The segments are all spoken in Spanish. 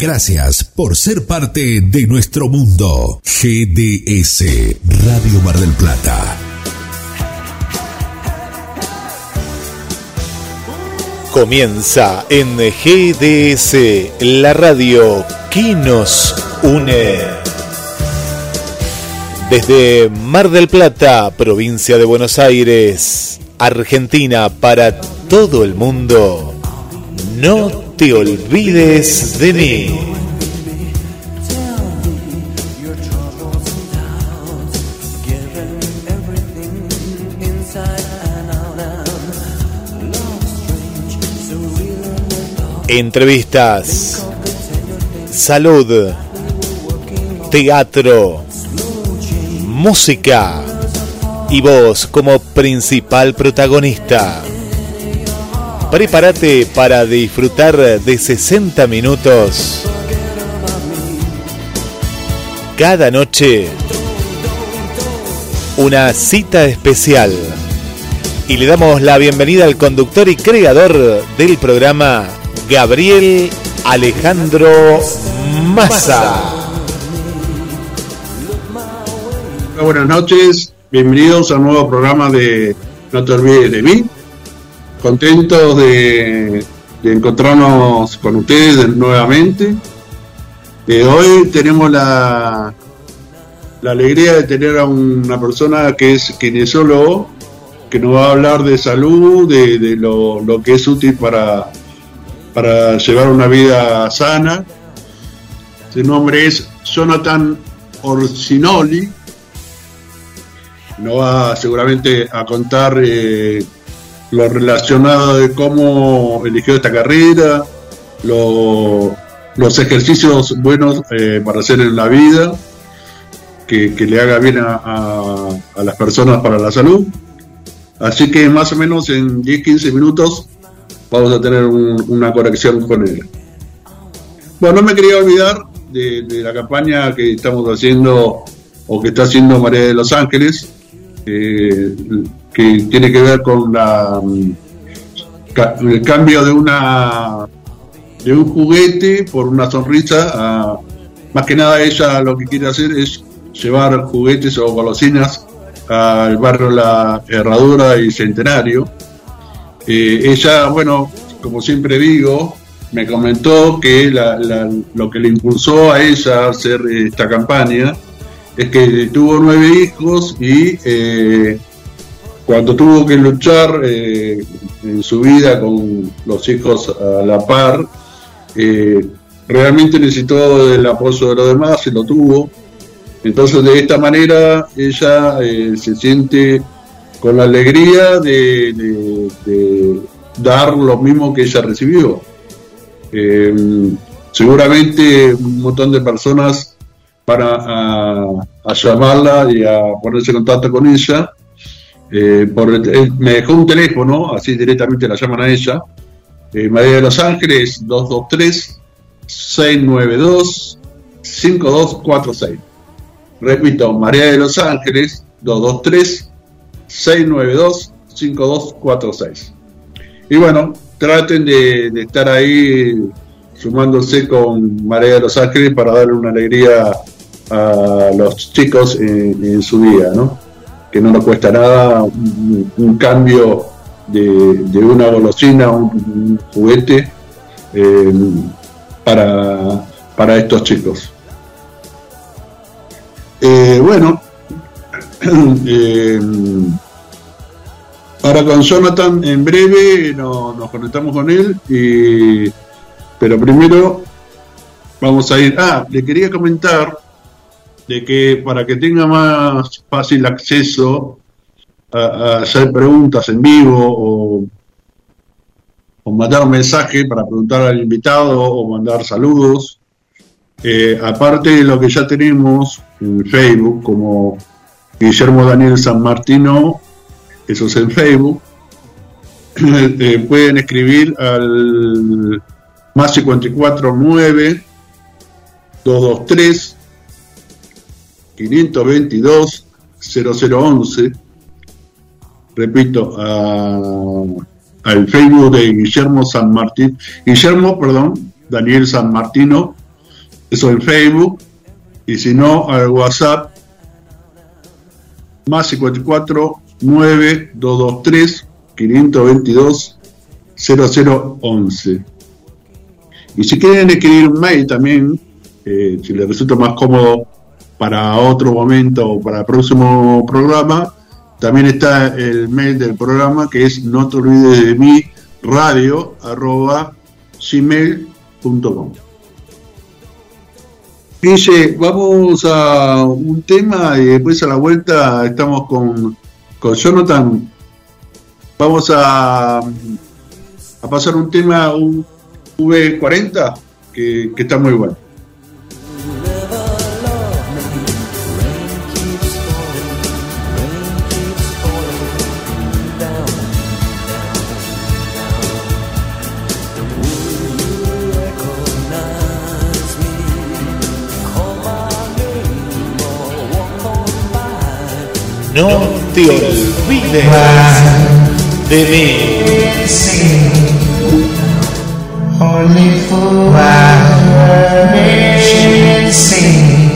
Gracias por ser parte de nuestro mundo. GDS Radio Mar del Plata. Comienza en GDS, la radio que nos une. Desde Mar del Plata, provincia de Buenos Aires, Argentina, para todo el mundo. No te olvides de mí. Entrevistas, salud, teatro, música y vos como principal protagonista. Prepárate para disfrutar de 60 minutos cada noche. Una cita especial. Y le damos la bienvenida al conductor y creador del programa, Gabriel Alejandro Massa. Buenas noches, bienvenidos al nuevo programa de No te olvides de mí contentos de, encontrarnos con ustedes nuevamente. Hoy tenemos la, la alegría de tener a una persona que es kinesiólogo, que nos va a hablar de salud, de, lo, que es útil para, para llevar una vida sana. Su nombre es Jonathan Orsinoli. Nos va seguramente a contar eh, lo relacionado de cómo eligió esta carrera, los ejercicios buenos eh, para hacer en la vida, que, le haga bien a, las personas para la salud. Así que más o menos en 10-15 minutos vamos a tener una conexión con él. Bueno, no me quería olvidar de, la campaña que estamos haciendo o que está haciendo María de los Ángeles. Eh, tiene que ver con la, mm, el cambio de una un juguete por una sonrisa. más que nada ella lo que quiere hacer es llevar juguetes o golosinas al barrio La Herradura y Centenario. Eh, ella, bueno, como siempre digo, me comentó que lo que le impulsó a ella a hacer esta campaña es que tuvo nueve hijos y eh, cuando tuvo que luchar eh, en su vida con los hijos a la par, eh, realmente necesitó el apoyo de los demás, se lo tuvo. Entonces de esta manera ella eh, se siente con la alegría de, dar lo mismo que ella recibió. seguramente un montón de personas van a llamarla y a ponerse en contacto con ella eh, eh, me dejó un teléfono, así directamente la llaman a ella. Eh, María de los Ángeles 223-692-5246. Repito, María de los Ángeles 223-692-5246. Y bueno, traten de, estar ahí sumándose con María de los Ángeles para darle una alegría a los chicos en su día, ¿no? Que no nos cuesta nada un, cambio de, una golosina, un, juguete eh, para, para estos chicos. Eh, bueno, eh, ahora con Jonathan en breve nos conectamos con él, y, pero primero vamos a ir. Ah, le quería comentar de que para que tenga más fácil acceso a, hacer preguntas en vivo o, mandar un mensaje para preguntar al invitado o mandar saludos, eh, aparte de lo que ya tenemos en Facebook, como Guillermo Daniel San Martino, eso es en Facebook, eh, pueden escribir al más 54 9 223 522 0011. Repito, al Facebook de Guillermo San Martín, Guillermo, perdón, Daniel San Martino, Eso en Facebook. Y si no, al WhatsApp más 54 9 223 522 0011. Y si quieren escribir un mail también, eh, si les resulta más cómodo para otro momento o para el próximo programa, también está el mail del programa que es no te olvides de mí radio arroba gmail.com. Dice, vamos a un tema y después a la vuelta estamos con, con Jonathan. Vamos a, a pasar un tema, un V40, que, que está muy bueno. No te olvides de mí. Only fools sing.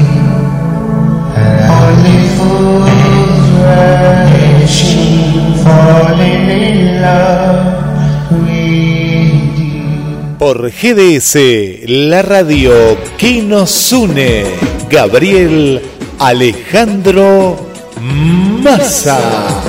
Only fools falling in love with you. Por GDS, la radio que nos une. Gabriel Alejandro Massa.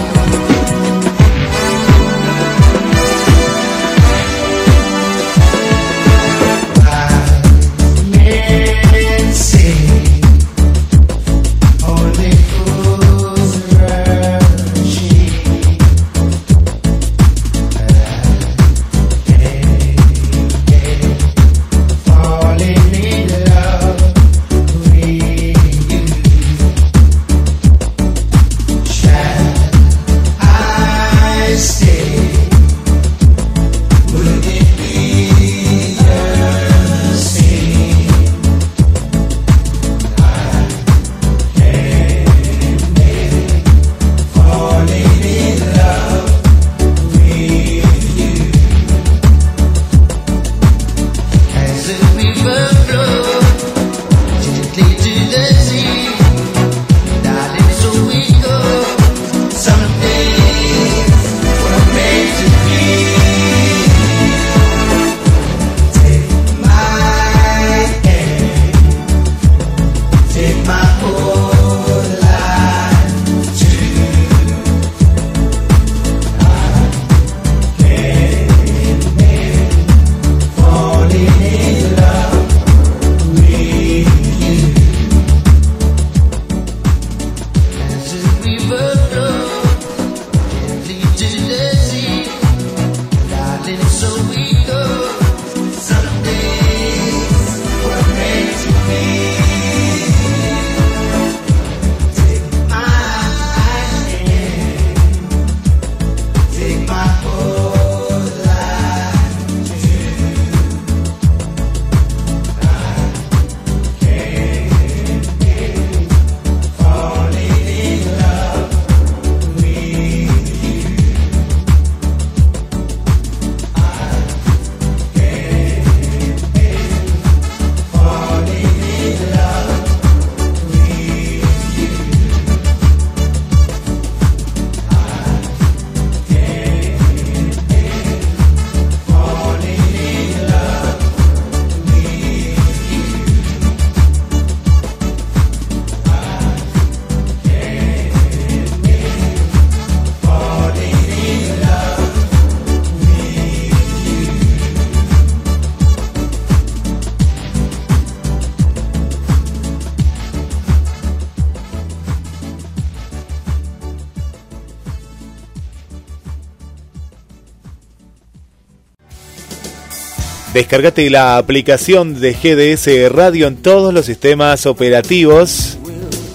Descargate la aplicación de GDS Radio en todos los sistemas operativos.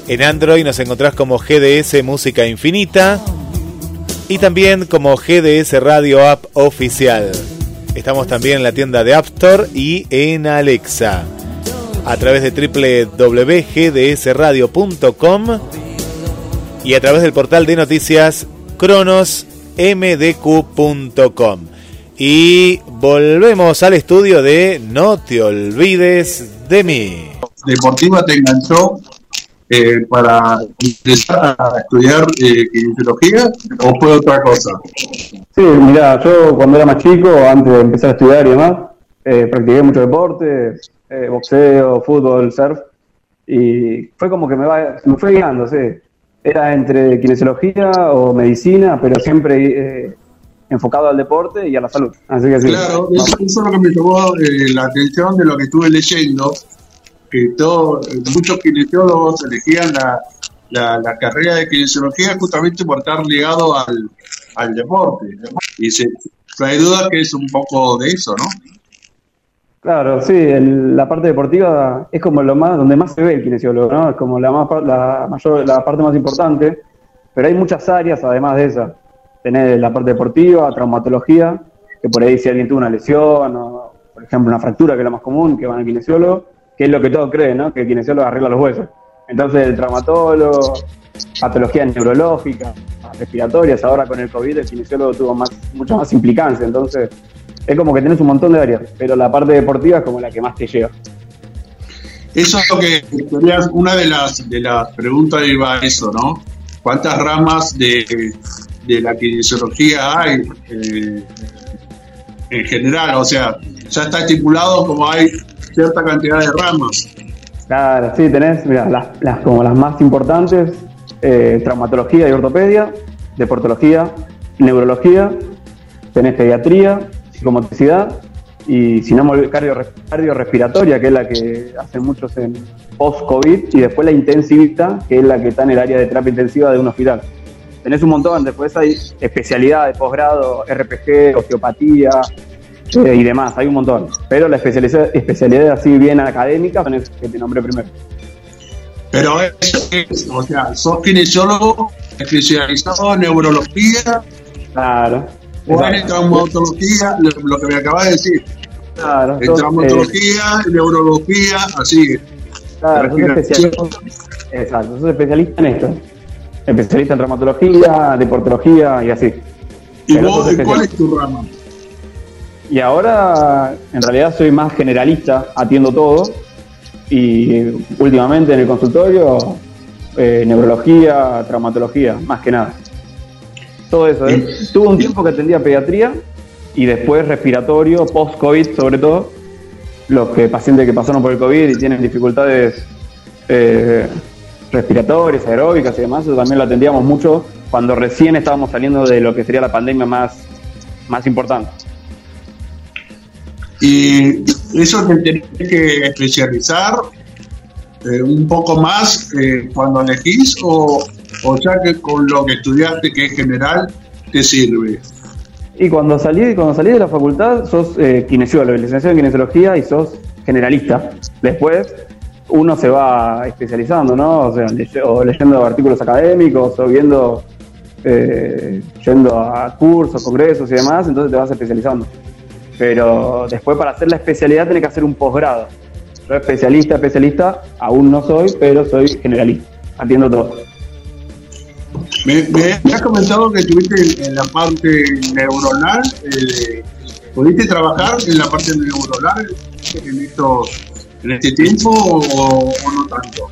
En Android nos encontrás como GDS Música Infinita y también como GDS Radio App Oficial. Estamos también en la tienda de App Store y en Alexa. A través de www.gdsradio.com y a través del portal de noticias cronosmdq.com. Y volvemos al estudio de No te olvides de mí. deportiva te enganchó eh, para empezar a estudiar eh, kinesiología o fue otra cosa? Sí, mira, yo cuando era más chico, antes de empezar a estudiar y demás, eh, practiqué mucho deporte, eh, boxeo, fútbol, surf, y fue como que me, va, me fue guiando, sí. Era entre kinesiología o medicina, pero siempre eh, enfocado al deporte y a la salud. Así que sí. Claro, eso, es lo que me llamó eh, la atención de lo que estuve leyendo, que todo, muchos kinesiólogos elegían la, la, la carrera de kinesiología justamente por estar ligado al, al deporte. Y se, no hay duda que es un poco de eso, ¿no? Claro, sí, el- la parte deportiva es como lo más, donde más se ve el kinesiólogo, ¿no? Es como la, más, la, mayor, la parte más importante, pero hay muchas áreas además de esa. Tenés la parte deportiva, traumatología, que por ahí si alguien tuvo una lesión por ejemplo, una fractura, que es lo más común, que van al kinesiólogo, que es lo que todos creen, ¿no? Que el kinesiólogo arregla los huesos. Entonces el traumatólogo, patologías neurológicas, respiratorias, ahora con el COVID el kinesiólogo tuvo más, mucha más implicancia, entonces es como que tenés un montón de áreas, pero la parte deportiva es como la que más te lleva. Eso es lo que una de las, de las preguntas iba a eso, ¿no? ¿Cuántas ramas de, de la kinesiología hay eh, en general? O sea, ya está estipulado como hay cierta cantidad de ramas. Claro, sí, tenés, mira, las, las- como las más importantes, eh, traumatología y ortopedia, deportología, neurología, tenés pediatría, psicomotricidad y si no cardiorrespiratoria, que es la que hacen muchos en post-COVID, y después la intensivista, que es la que está en el área de terapia intensiva de un hospital. Tenés un montón, después hay especialidades, posgrado, RPG, osteopatía eh, y demás, hay un montón. Pero la especialidad, especialidad así bien académica son esas que te nombré primero. Pero eso es, o sea, sos kinesiólogo especializado en neurología Claro. o en traumatología, lo, lo que me acabas de decir. Claro, En eh, traumatología, neurología, así. claro, sos especialista, exacto, sos especialista en esto. Especialista en traumatología, deportología y así. ¿Y Pero vos cuál es tu rama? Y ahora, en realidad, soy más generalista, atiendo todo. Y últimamente en el consultorio, eh, neurología, traumatología, más que nada. Todo eso. ¿eh? Tuve un tiempo que atendía pediatría y después respiratorio, post-COVID sobre todo. Los que, pacientes que pasaron por el COVID y tienen dificultades eh, respiratorias, aeróbicas y demás, eso también lo atendíamos mucho cuando recién estábamos saliendo de lo que sería la pandemia más, más importante. Y eso te tenés que especializar eh, un poco más eh, cuando elegís o, o ya que con lo que estudiaste que es general te sirve. Y cuando salí, cuando salí de la facultad, sos eh, kinesiólogo, licenciado en kinesiología y sos generalista. Después uno se va especializando, ¿no? O sea, o leyendo artículos académicos o viendo, eh, yendo a cursos, congresos y demás, entonces te vas especializando. Pero después para hacer la especialidad tenés que hacer un posgrado. Yo especialista, especialista, aún no soy, pero soy generalista. Atiendo todo. Me, me has comentado que estuviste en la parte neuronal. eh, ¿Pudiste trabajar en la parte neuronal en, estos, en este tiempo o, o no tanto?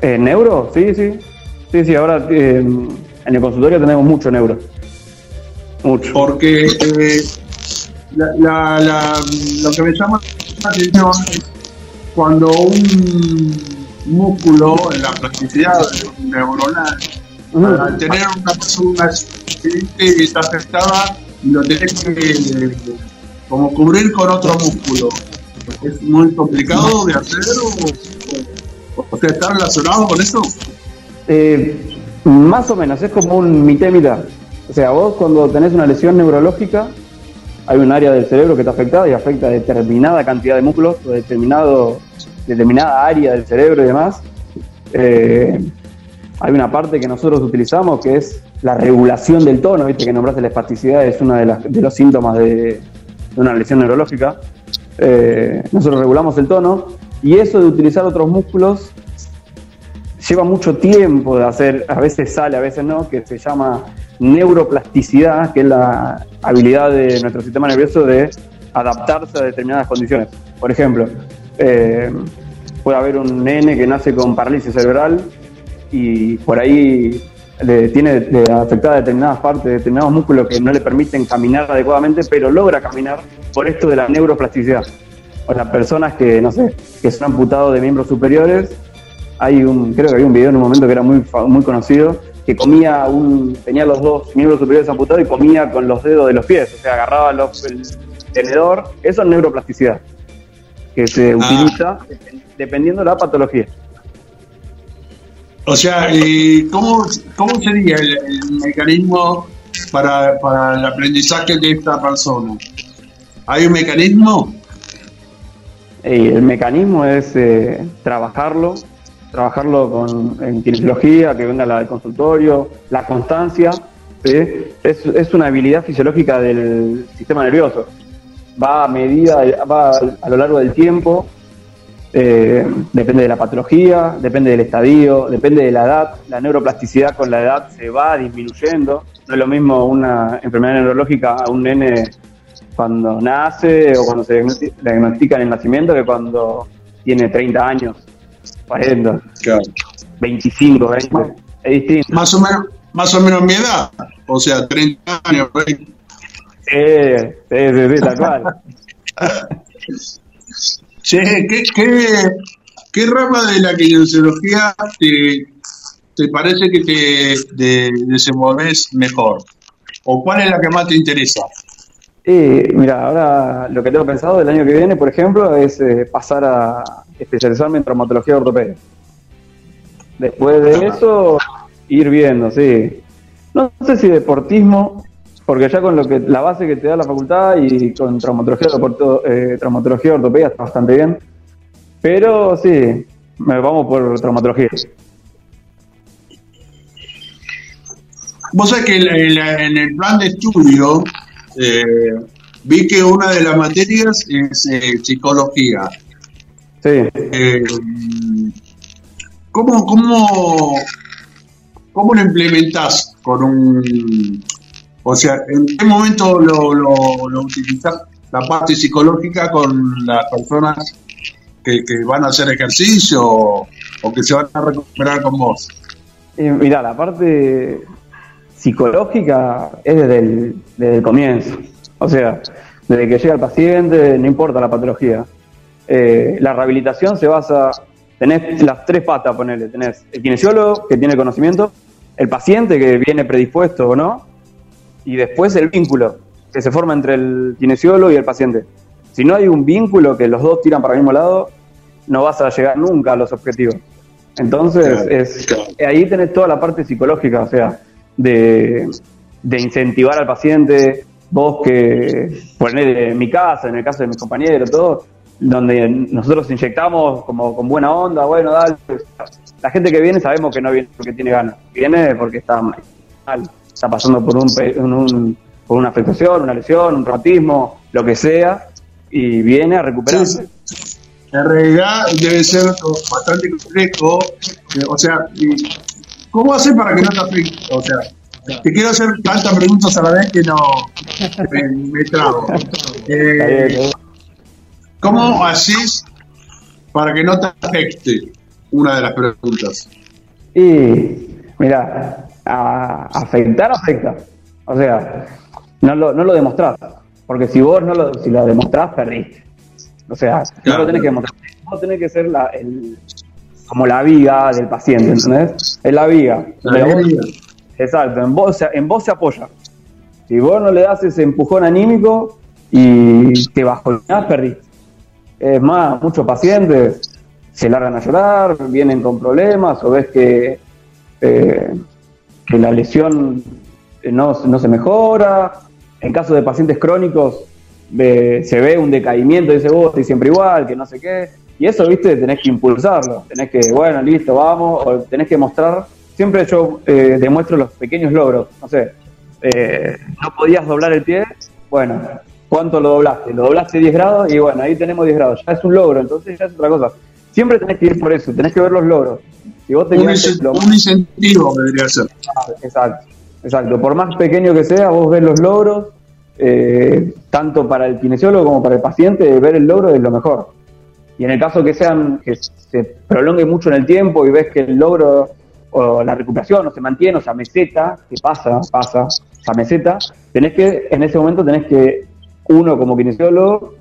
Eh, ¿Neuro? Sí, sí. Sí, sí, ahora eh, en el consultorio tenemos mucho neuro. Mucho. Porque eh, la- la- la- lo que me llama la atención es cuando un músculo en la plasticidad neuronal, Ujú. al tener una persona accidente está afectada, lo tenés que eh, como cubrir con otro músculo. ¿Es muy complicado de hacer o, sea, está relacionado con eso? Eh, más o menos, es como un mitad. O sea, vos cuando tenés una lesión neurológica, hay un área del cerebro que está afectada y afecta a determinada cantidad de músculos o determinado, determinada área del cerebro y demás. Eh, hay una parte que nosotros utilizamos que es la regulación del tono, viste que nombraste la espasticidad, es uno de, de los síntomas de una lesión neurológica. Eh, nosotros regulamos el tono y eso de utilizar otros músculos lleva mucho tiempo de hacer, a veces sale, a veces no, que se llama neuroplasticidad, que es la habilidad de nuestro sistema nervioso de adaptarse a determinadas condiciones. Por ejemplo, eh, puede haber un nene que nace con parálisis cerebral y por ahí le tiene de- afectada determinadas partes, determinados músculos que no le permiten caminar adecuadamente, pero logra caminar por esto de la neuroplasticidad. O las personas que, no sé, que son amputados de miembros superiores, hay un, creo que había un video en un momento que era muy, muy conocido, que comía un, tenía los dos miembros superiores amputados y comía con los dedos de los pies, o sea, agarraba los- el tenedor, eso es neuroplasticidad, que se utiliza dep- dependiendo de la patología. O sea, eh, ¿cómo, ¿cómo sería el, mecanismo para, para el aprendizaje de esta persona? ¿Hay un mecanismo? Y el mecanismo es eh, trabajarlo, trabajarlo con, en kinesiología, que venga la del consultorio, la constancia, ¿sí? es, es una habilidad fisiológica del sistema nervioso. Va a medida, va a lo largo del tiempo, eh, depende de la patología, depende del estadio, depende de la edad. La neuroplasticidad con la edad se va disminuyendo. No es lo mismo una enfermedad neurológica a un nene cuando nace o cuando se diagnosti- le diagnostican el nacimiento que cuando tiene 30 años, 40, Claro. 25, 20. Es distinto. Más o menos, más o menos mi edad. O sea, 30 años. por ahí. Sí, sí, sí, sí, tal cual. Che, ¿qué, qué, qué rama de la kinesiología te, te parece que te, te desenvolves mejor? ¿O cuál es la que más te interesa? Y mira, ahora lo que tengo pensado el año que viene, por ejemplo, es eh, pasar a especializarme en traumatología ortopedia. Después de eso, ir viendo, sí. No sé si deportismo, porque ya con lo que la base que te da la facultad y con traumatología, eh, traumatología ortopedia está bastante bien. Pero sí, me vamos por traumatología. Vos sabés que en, en la- en el plan de estudio eh, vi que una de las materias es eh, psicología. Sí. Eh, ¿cómo, cómo, ¿Cómo lo implementás con un... O sea, ¿en qué momento lo, lo, utilizás la parte psicológica con las personas que, van a hacer ejercicio o, que se van a recuperar con vos? Y mira, la parte psicológica es desde el, desde el comienzo. O sea, desde que llega el paciente, no importa la patología. Eh, la rehabilitación se basa, tenés las tres patas, ponele, tenés el kinesiólogo que tiene conocimiento, el paciente que viene predispuesto o no, y después el vínculo que se forma entre el kinesiólogo y el paciente. Si no hay un vínculo que los dos tiran para el mismo lado, no vas a llegar nunca a los objetivos. Entonces, es, ahí tenés toda la parte psicológica, o sea, de, de incentivar al paciente, vos que, poner en mi casa, en el caso de mis compañeros, todo, donde nosotros inyectamos como con buena onda, bueno, dale. La gente que viene sabemos que no viene porque tiene ganas, viene porque está mal, está pasando por, un, un- por una afectación, una lesión, un traumatismo, lo que sea, y viene a recuperarse. En realidad debe ser bastante complejo. eh, o sea, ¿cómo haces para que no te afecte? O sea, te quiero hacer tantas preguntas a la vez que no me, me trago. ¿eh? ¿Cómo haces para que no te afecte? Una de las preguntas. Y, mira, a- afectar afecta. O sea, no lo, no lo demostrás. Porque si vos no lo, si lo demostrás, perdiste. O sea, no lo tenés que demostrar. Vos tenés que ser la, el, como la viga del paciente, ¿entendés? Es la viga. La Donde vos- viga. exacto, en vos, se- en vos se apoya. Si vos no le das ese empujón anímico y te bajonás, perdiste. Es más, muchos pacientes se largan a llorar, vienen con problemas o ves que, eh, que la lesión eh, no, no se mejora. En caso de pacientes crónicos ve- se ve un decaimiento, dice vos, estoy siempre igual, que no sé qué. Y eso, viste, tenés que impulsarlo. Tenés que, bueno, listo, vamos. O tenés que mostrar. Siempre yo eh, demuestro los pequeños logros. No sé, eh, no podías doblar el pie. Bueno, ¿cuánto lo doblaste? Lo doblaste 10 grados y bueno, ahí tenemos 10 grados. Ya es un logro, entonces ya es otra cosa. Siempre tenés que ir por eso, tenés que ver los logros. Si vos te Un, quedaste incen- lo- un incentivo debería ser. Exacto, exacto. Por más pequeño que sea, vos ves los logros, eh, tanto para el kinesiólogo como para el paciente, ver el logro es lo mejor. Y en el caso que sean que se prolongue mucho en el tiempo y ves que el logro o la recuperación no se mantiene, o sea, meseta, que pasa, pasa, esa meseta, tenés que, en ese momento tenés que, uno como kinesiólogo,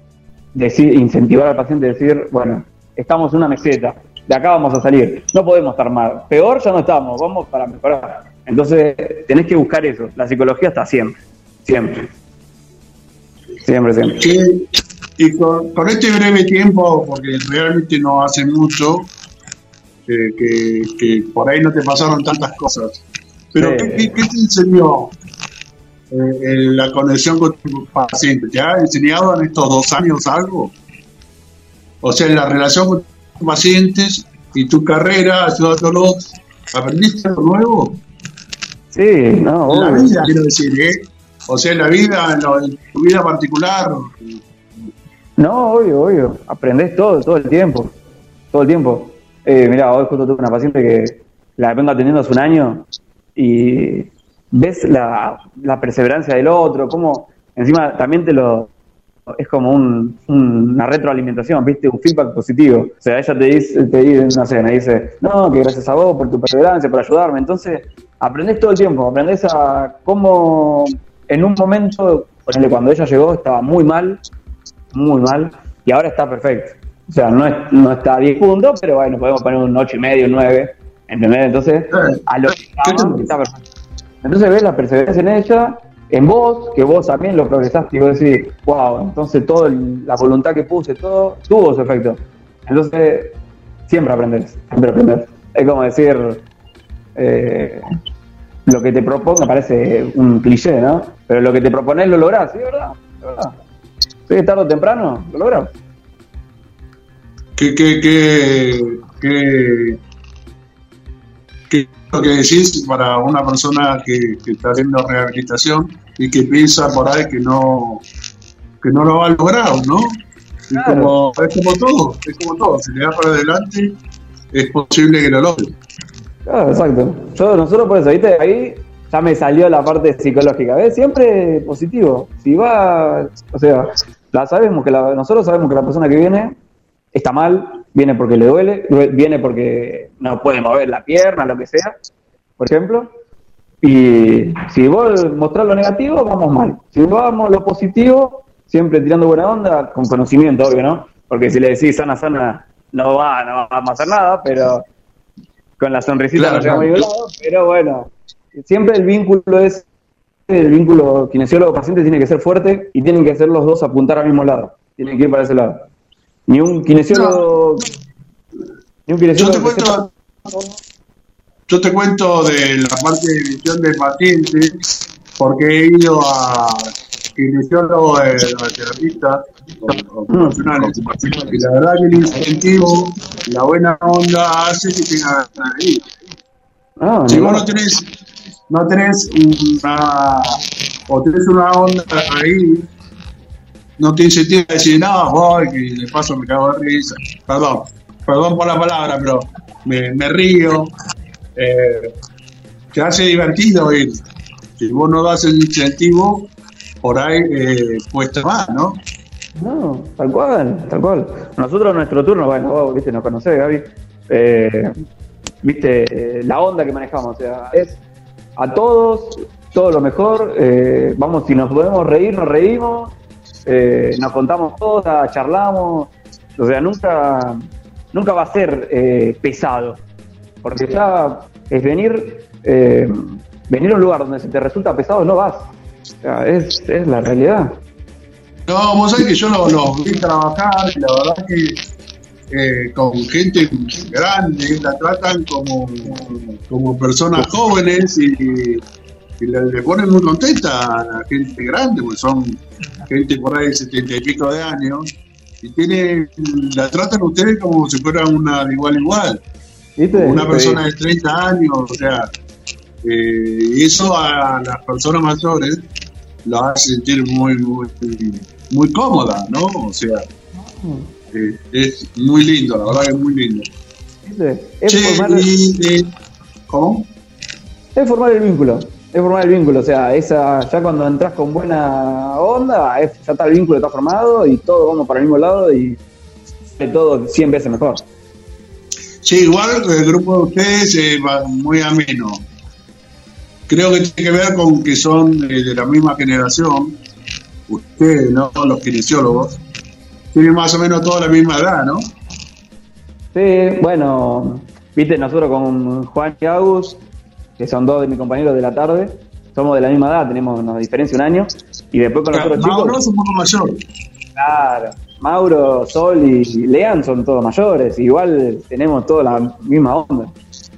decir, incentivar al paciente, decir, bueno, estamos en una meseta, de acá vamos a salir, no podemos estar mal, peor ya no estamos, vamos para mejorar. Entonces, tenés que buscar eso, la psicología está siempre, siempre. Siempre, siempre. Y con, con este breve tiempo, porque realmente no hace mucho, eh, que, que por ahí no te pasaron tantas cosas, pero Sí. ¿qué, qué- qué te enseñó eh, en la conexión con tu paciente? ¿Te ha enseñado en estos dos años algo? O sea, en la relación con tus pacientes y tu carrera, ayudándolos, ¿aprendiste algo nuevo? Sí, no, En la obvio. vida, quiero decir, ¿eh? O sea, en la vida, en, lo- en tu vida particular, No, obvio, obvio. Aprendés todo, todo el tiempo. Todo el tiempo. Eh, mirá, hoy justo tuve una paciente que la vengo atendiendo hace un año y ves la, la perseverancia del otro, cómo encima también te lo... Es como un, un- una retroalimentación, ¿viste? Un feedback positivo. O sea, ella te dice, te dice, no sé, me dice, no, que gracias a vos por tu perseverancia, por ayudarme. Entonces, aprendés todo el tiempo, aprendés a cómo en un momento, ponele, cuando ella llegó, estaba muy mal, muy mal y ahora está perfecto. O sea, no, es, no está a 10 puntos, pero bueno, podemos poner un 8 y medio, un 9, ¿entendés? Entonces, a lo que está perfecto. Entonces ves la perseverancia en ella, en vos, que vos también lo progresaste y vos decís, wow, entonces toda la voluntad que puse, todo, tuvo su efecto. Entonces, siempre aprendes, siempre aprendes. Es como decir, eh, lo que te propongo, me parece un cliché, ¿no? Pero lo que te propones lo lográs, ¿sí? ¿Verdad? ¿Es verdad? Sí, tarde o temprano, lo logramos. ¿Qué, qué, qué, qué, lo que decís para una persona que está haciendo rehabilitación y que piensa por ahí que no, que no lo va a lograr, ¿no? Y Claro. como, es como todo, es como todo, si le da para adelante, es posible que lo logre. Claro, exacto. Yo, nosotros por eso, ¿viste? Ahí ya me salió la parte psicológica. ¿Ves? Siempre positivo. Si va, o sea, la sabemos que la- nosotros sabemos que la persona que viene está mal, viene porque le duele, viene porque no puede mover la pierna, lo que sea, por ejemplo. Y si vos mostrás lo negativo, vamos mal. Si vamos lo positivo, siempre tirando buena onda, con conocimiento, obvio, ¿no? Porque si le decís sana, sana, no va, no vamos a hacer nada, pero con la sonrisita Claro, nos a claro. lado, pero bueno, siempre el vínculo es, el vínculo kinesiólogo-paciente tiene que ser fuerte y tienen que ser los dos apuntar al mismo lado, tienen que ir para ese lado. Ni un kinesiólogo, ni un Yo kinesiólogo te que sepa- cuento, yo te cuento de la parte de visión del paciente, porque he ido a kinesiólogos, eh, a terapistas ocupacionales, y la verdad que el incentivo, la buena onda hace que tenga ganas de ir. Ah, Si vos no tenés, no tenés una, o tenés una onda ahí, no te incentiva a decir, no, voy, que de paso me cago de risa. Perdón, perdón por la palabra, pero me, me río. Eh, hace divertido ir. Si vos no das el incentivo, por ahí eh, cuesta más, ¿no? No, tal cual, tal cual. Nosotros nuestro turno, bueno, vos, viste, nos conocés, Gaby, eh, viste, eh, la onda que manejamos, o sea, es a todos, todo lo mejor, eh, vamos, si nos podemos reír, nos reímos, eh, nos contamos cosas, charlamos, o sea, nunca, nunca va a ser eh, pesado, porque ya es venir, eh, venir a un lugar donde se te resulta pesado, no vas, es, es la realidad. No, vos sabés que yo los lo vi trabajar y la verdad que eh, con gente grande la tratan como, como personas jóvenes y, y le, ponen muy contenta a la gente grande, porque son gente por ahí de setenta y pico de años y tiene, la tratan ustedes como si fuera una de igual a igual, ¿Viste? una Sí. persona de 30 años, o sea, eh, eso a las personas mayores lo hace sentir muy, muy, muy cómoda, ¿no? O sea, eh, es muy lindo, la verdad que es muy lindo. ¿Viste? Es, Che, formar, eh, ¿Cómo? es formar el vínculo. Es formar el vínculo. O sea, esa, ya cuando entras con buena onda, es- ya está el vínculo, está formado y todos vamos para el mismo lado y todo 100 veces mejor. Sí, igual el grupo de ustedes eh, va muy ameno. Creo que tiene que ver con que son eh, de la misma generación. Ustedes, ¿no? Los kinesiólogos. Tienen más o menos toda la misma edad, ¿no? Sí, bueno, viste, nosotros con Juan y Agus, que son dos de mis compañeros de la tarde, somos de la misma edad, tenemos una diferencia de un año, y después con los otros Mauro chicos, es un poco mayor. claro, Mauro, Sol y Lean son todos mayores, igual tenemos toda la misma onda.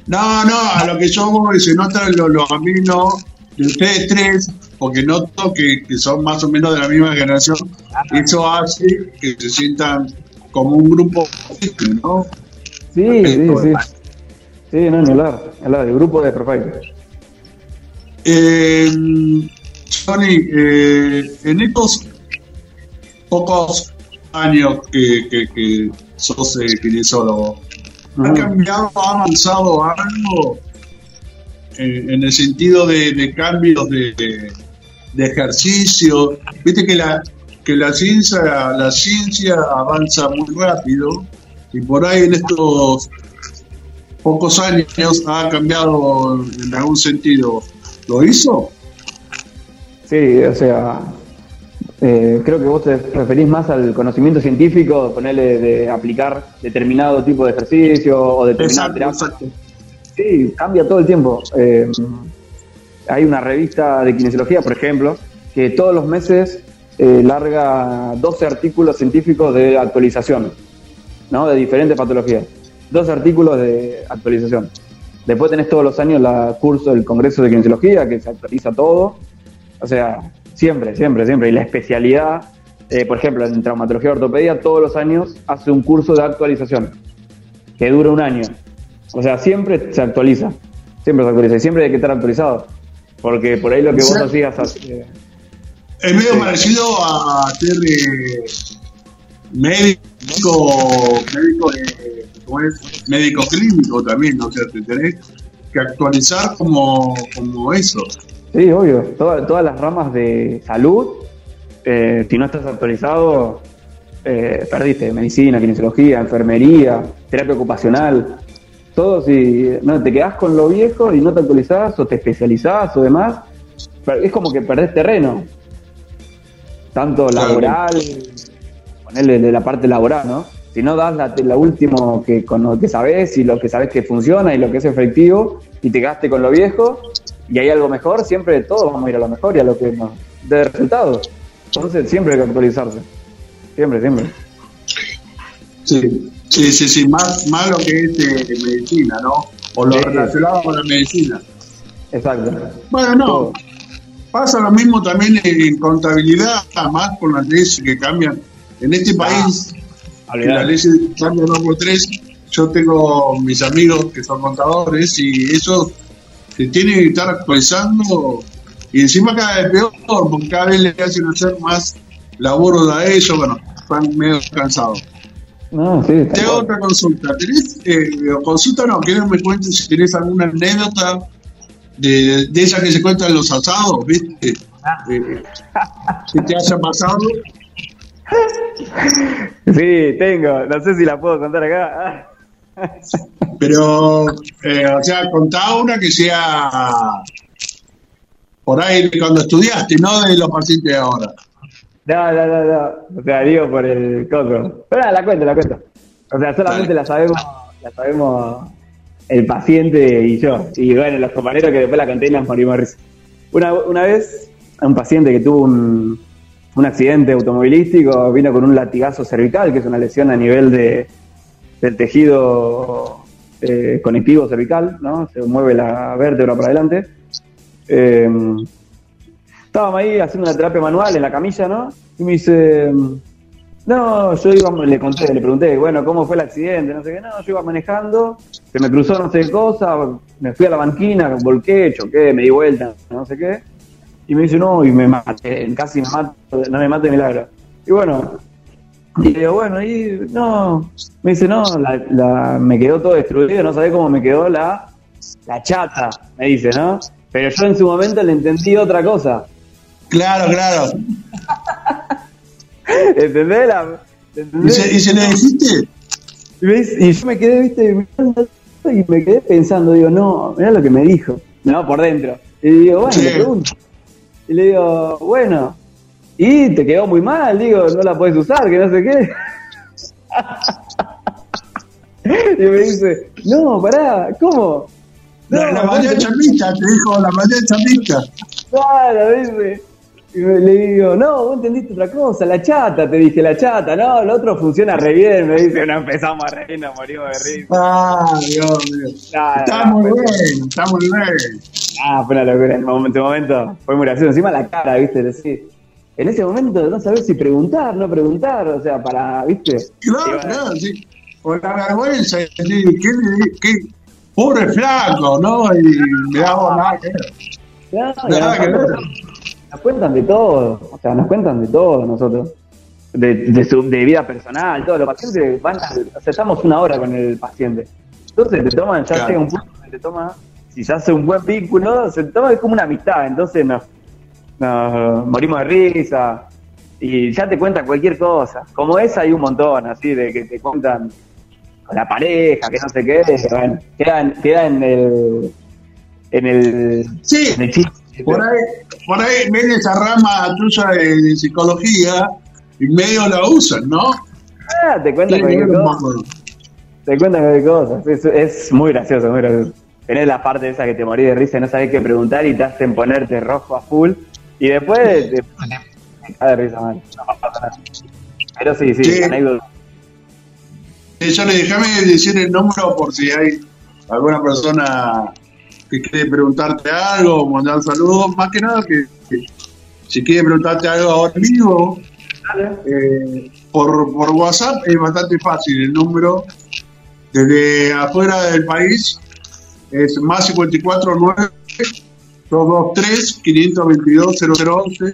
No, no, a lo que yo voy, se notan los, los aminos de ustedes tres, porque noto que, que son más o menos de la misma generación. Eso hace que se sientan como un grupo, ¿no? Sí, sí, sí. Sí, no, ni hablar, ni hablar, el grupo de Profile. Eh, Sony, eh, en estos pocos años que, que, que sos eh, kinesiólogo, ¿ha cambiado, ha avanzado algo en el sentido de, de cambios de, de- de ejercicio? Viste que la que la ciencia la ciencia avanza muy rápido y por ahí en estos pocos años ha cambiado en algún sentido. ¿Lo hizo? Sí, o sea, eh, creo que vos te referís más al conocimiento científico, ponerle de aplicar determinado tipo de ejercicio o determinada terapia. exacto. Sí, cambia todo el tiempo. Eh, hay una revista de kinesiología, por ejemplo, que todos los meses eh, larga 12 artículos científicos de actualización, ¿no? De diferentes patologías. 12 artículos de actualización. Después tenés todos los años la curso del Congreso de Kinesiología, que se actualiza todo. O sea, siempre, siempre, siempre. Y la especialidad, eh, por ejemplo, en traumatología y ortopedia, todos los años hace un curso de actualización, que dura un año. O sea, siempre se actualiza. Siempre se actualiza. Y siempre hay que estar actualizado. Porque por ahí lo que vos Sí. hacías hace- Es medio parecido a ser eh, médico, médico, eh, ¿cómo es? médico clínico también, o sea, te tenés que actualizar como, como eso. Sí, obvio. Toda- todas las ramas de salud, eh, si no estás actualizado, eh, perdiste. Medicina, kinesiología, enfermería, terapia ocupacional. Todo si no te quedás con lo viejo y no te actualizás o te especializás o demás, es como que perdés terreno. Tanto laboral, ponerle de la parte laboral, ¿no? Si no das la, la último que con lo que sabes y lo que sabes que funciona y lo que es efectivo y te quedaste con lo viejo y hay algo mejor, siempre todos vamos a ir a lo mejor y a lo que nos dé resultados. Entonces siempre hay que actualizarse. Siempre, siempre. Sí, sí, sí, sí, más, más lo que es eh, medicina, ¿no? O lo Sí. relacionado con la medicina. Exacto. Bueno, no, Todo. pasa lo mismo también en, contabilidad, más con las leyes que cambian. En este país, que la ley cambia dos por tres, yo tengo mis amigos que son contadores y eso se tiene que estar actualizando y encima cada vez peor, porque cada vez le hacen hacer más laburo a ellos, bueno, están medio cansados. No, sí, está Te hago bien. otra consulta. ¿Tenés, eh, o consulta no, quiero que me cuentes si tenés alguna anécdota de, de esa que se cuentan en los asados, ¿viste? Eh, que te haya pasado. Sí, tengo. No sé si la puedo contar acá. Pero, eh, o sea, contá una que sea por ahí cuando estudiaste, no de los pacientes de ahora. No, no, no, no. O sea, digo por el coco. Pero la cuento, la cuento. O sea, solamente Dale. la sabemos, la sabemos el paciente y yo. Y bueno, los compañeros que después la conté y morimos risa. Una, una vez, un paciente que tuvo un, un accidente automovilístico vino con un latigazo cervical, que es una lesión a nivel de, del tejido eh, conectivo cervical, ¿no? Se mueve la vértebra para adelante. Eh, estábamos ahí haciendo una terapia manual en la camilla, ¿no? Y me dice, no, yo iba, le conté, le pregunté, bueno, ¿cómo fue el accidente? No sé qué, no, yo iba manejando, se me cruzó no sé qué cosa, me fui a la banquina, volqué, choqué, me di vuelta, no sé qué. Y me dice, no, y me maté, casi me mato, no me mato de milagro. Y bueno, y le digo, bueno, y no, me dice, no, la, la- me quedó todo destruido, no sabés cómo me quedó la, la chata, me dice, ¿no? Pero yo en su momento le entendí otra cosa. Claro, claro. ¿Entendés? La, ¿Y ¿entendés? se, y se le dijiste? Y, dice- y yo me quedé, viste, y me quedé pensando, digo, no, mirá lo que me dijo. No, por dentro. Y digo, bueno, Sí. le pregunto. Y le digo, bueno, y te quedó muy mal, digo, no la puedes usar, que no sé qué. y me dice, no, pará, ¿cómo? No, La, la mañana tenés- chamita, te dijo la mañana chamita. Claro, dice. Y me- le digo, no, vos entendiste otra cosa, la chata, te dije, la chata, no, el otro funciona re bien, me dice, no empezamos a reír, nos morimos de risa. Ah, Dios mío. Está muy fue- bien, está muy bien. Ah, fue una locura, en ese momento fue muy gracioso, encima la cara, viste, decir, en ese momento no sabés si preguntar, no preguntar, o sea, para, viste. Claro, claro, sí. Por la vergüenza, sí, ¿qué, qué, pobre flaco, ¿no? Y me da nada que ver. claro, y Nada que nosotros- ver. Nos cuentan de todo, o sea, nos cuentan de todo nosotros. De, de su de vida personal, todo. Los pacientes van, a- o sea, estamos una hora con el paciente. Entonces te toman, ya Claro. llega un punto donde te toma, si se hace un buen vínculo, se toma es como una amistad, entonces nos, nos morimos de risa y ya te cuentan cualquier cosa. Como esa hay un montón, así, de que te cuentan con la pareja, que no sé qué, bueno, queda, en- queda en el en el, Sí, en el chiste. por ahí, por ahí ven esa rama tuya de, de psicología y medio la usan, ¿no? Ah, te cuentan cualquier cosa. Te cuentan cualquier cosa. Es, es muy gracioso, muy gracioso. Tenés la parte esa que te morís de risa y no sabés qué preguntar y te hacen ponerte rojo a full. Y después de risa, man. No pasa nada. Pero sí, sí, Sí. anécdota. Eh, Yo le déjame decir el número por si hay alguna persona que quiere preguntarte algo mandar saludos. Más que nada que, que si quiere preguntarte algo ahora mismo, eh, por, por WhatsApp es bastante fácil. El número desde afuera del país es más 549 223 522 0011.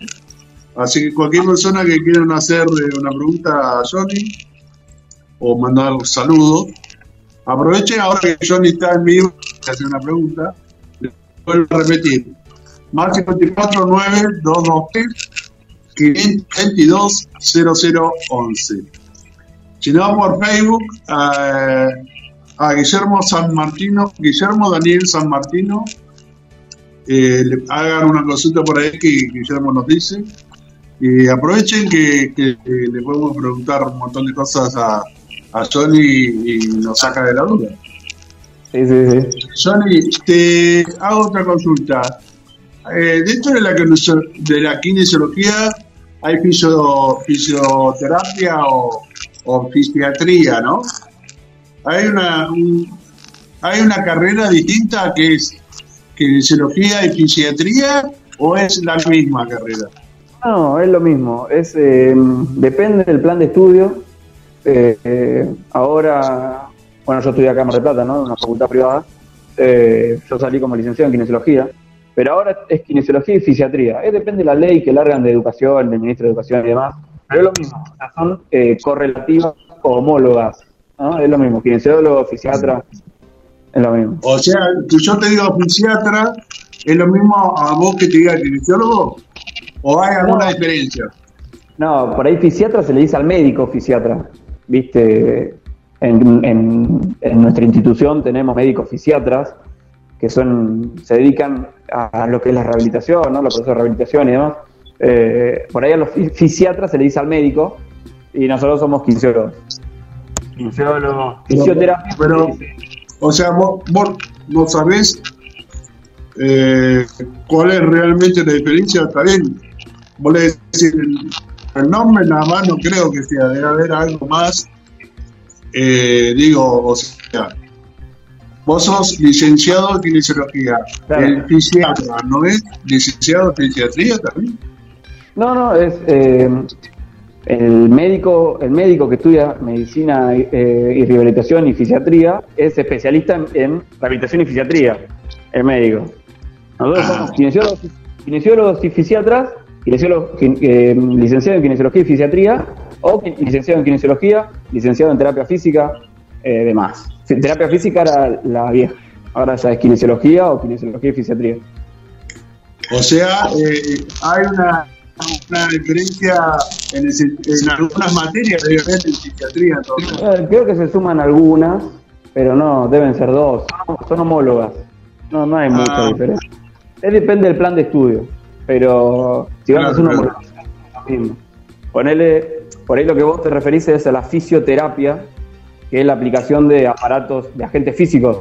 Así que cualquier persona que quieran hacer eh, una pregunta a Johnny o mandar saludos, aprovechen ahora que Johnny está en vivo y hacer una pregunta. Le Vuelvo a repetir: más 54 9 223 522 0011. Si no, por Facebook, eh, a Guillermo San Martino, Guillermo Daniel San Martino, eh, hagan una consulta por ahí que Guillermo nos dice. Y aprovechen que, que- que le podemos preguntar un montón de cosas a, a Johnny y, y nos saca de la duda. Sí, sí, sí. Johnny, te hago otra consulta. Eh, dentro de la, de la kinesiología hay fisio- fisioterapia o, o fisiatría, ¿no? Hay una, un- hay una carrera distinta que es kinesiología y fisiatría o es la misma carrera. No, es lo mismo. Es eh, Depende del plan de estudio. Eh, ahora, bueno, yo estudié acá en Mar del Plata, ¿no? En una facultad privada. Eh, yo salí como licenciado en kinesiología. Pero ahora es kinesiología y fisiatría. Eh, depende de la ley que largan de educación, del ministro de Educación y demás. Pero es lo mismo. Son eh, correlativas o homólogas. ¿no? Es lo mismo. Kinesiólogo, fisiatra. Es lo mismo. O sea, que yo te digo fisiatra, ¿es lo mismo a vos que te diga kinesiólogo? ¿O hay alguna No. diferencia? No, por ahí fisiatra se le dice al médico fisiatra. Viste, en, en- en nuestra institución tenemos médicos fisiatras que son se dedican a lo que es la rehabilitación, ¿no? los procesos de rehabilitación y demás. Eh, por ahí a los fi- fisiatras se le dice al médico y nosotros somos quinesiólogos. Quinesiólogos, fisioterapia. Pero-. O sea, vos, vos, vos sabés eh, cuál es realmente la diferencia, está bien. Vos le decís el, el nombre nada más, no creo que sea, debe haber algo más. Eh, digo, o sea, vos sos licenciado en kinesiología, Claro. el fisiatra, ¿no es licenciado en fisiatría también? No, no, es eh, el médico, el médico que estudia medicina eh, y rehabilitación y fisiatría es especialista en, en rehabilitación y fisiatría, el médico. Nosotros Ah. somos kinesiólogos, kinesiólogos y fisiatras, kinesiólogos, kin- eh, licenciado en kinesiología y fisiatría, o licenciado en kinesiología, licenciado en terapia física, eh, demás. Terapia física era la vieja, ahora ya es kinesiología o kinesiología y fisiatría. O sea, eh, hay una una diferencia en, el en algunas materias, haber en psiquiatría. entonces. Creo que se suman algunas, pero no, deben ser dos. Son, homólogas. No, no hay mucha Ah. diferencia. Es depende del plan de estudio. Pero si vas a hacer una Claro, homologación, es lo mismo. Ponele, por ahí lo que vos te referís es a la fisioterapia, que es la aplicación de aparatos, de agentes físicos,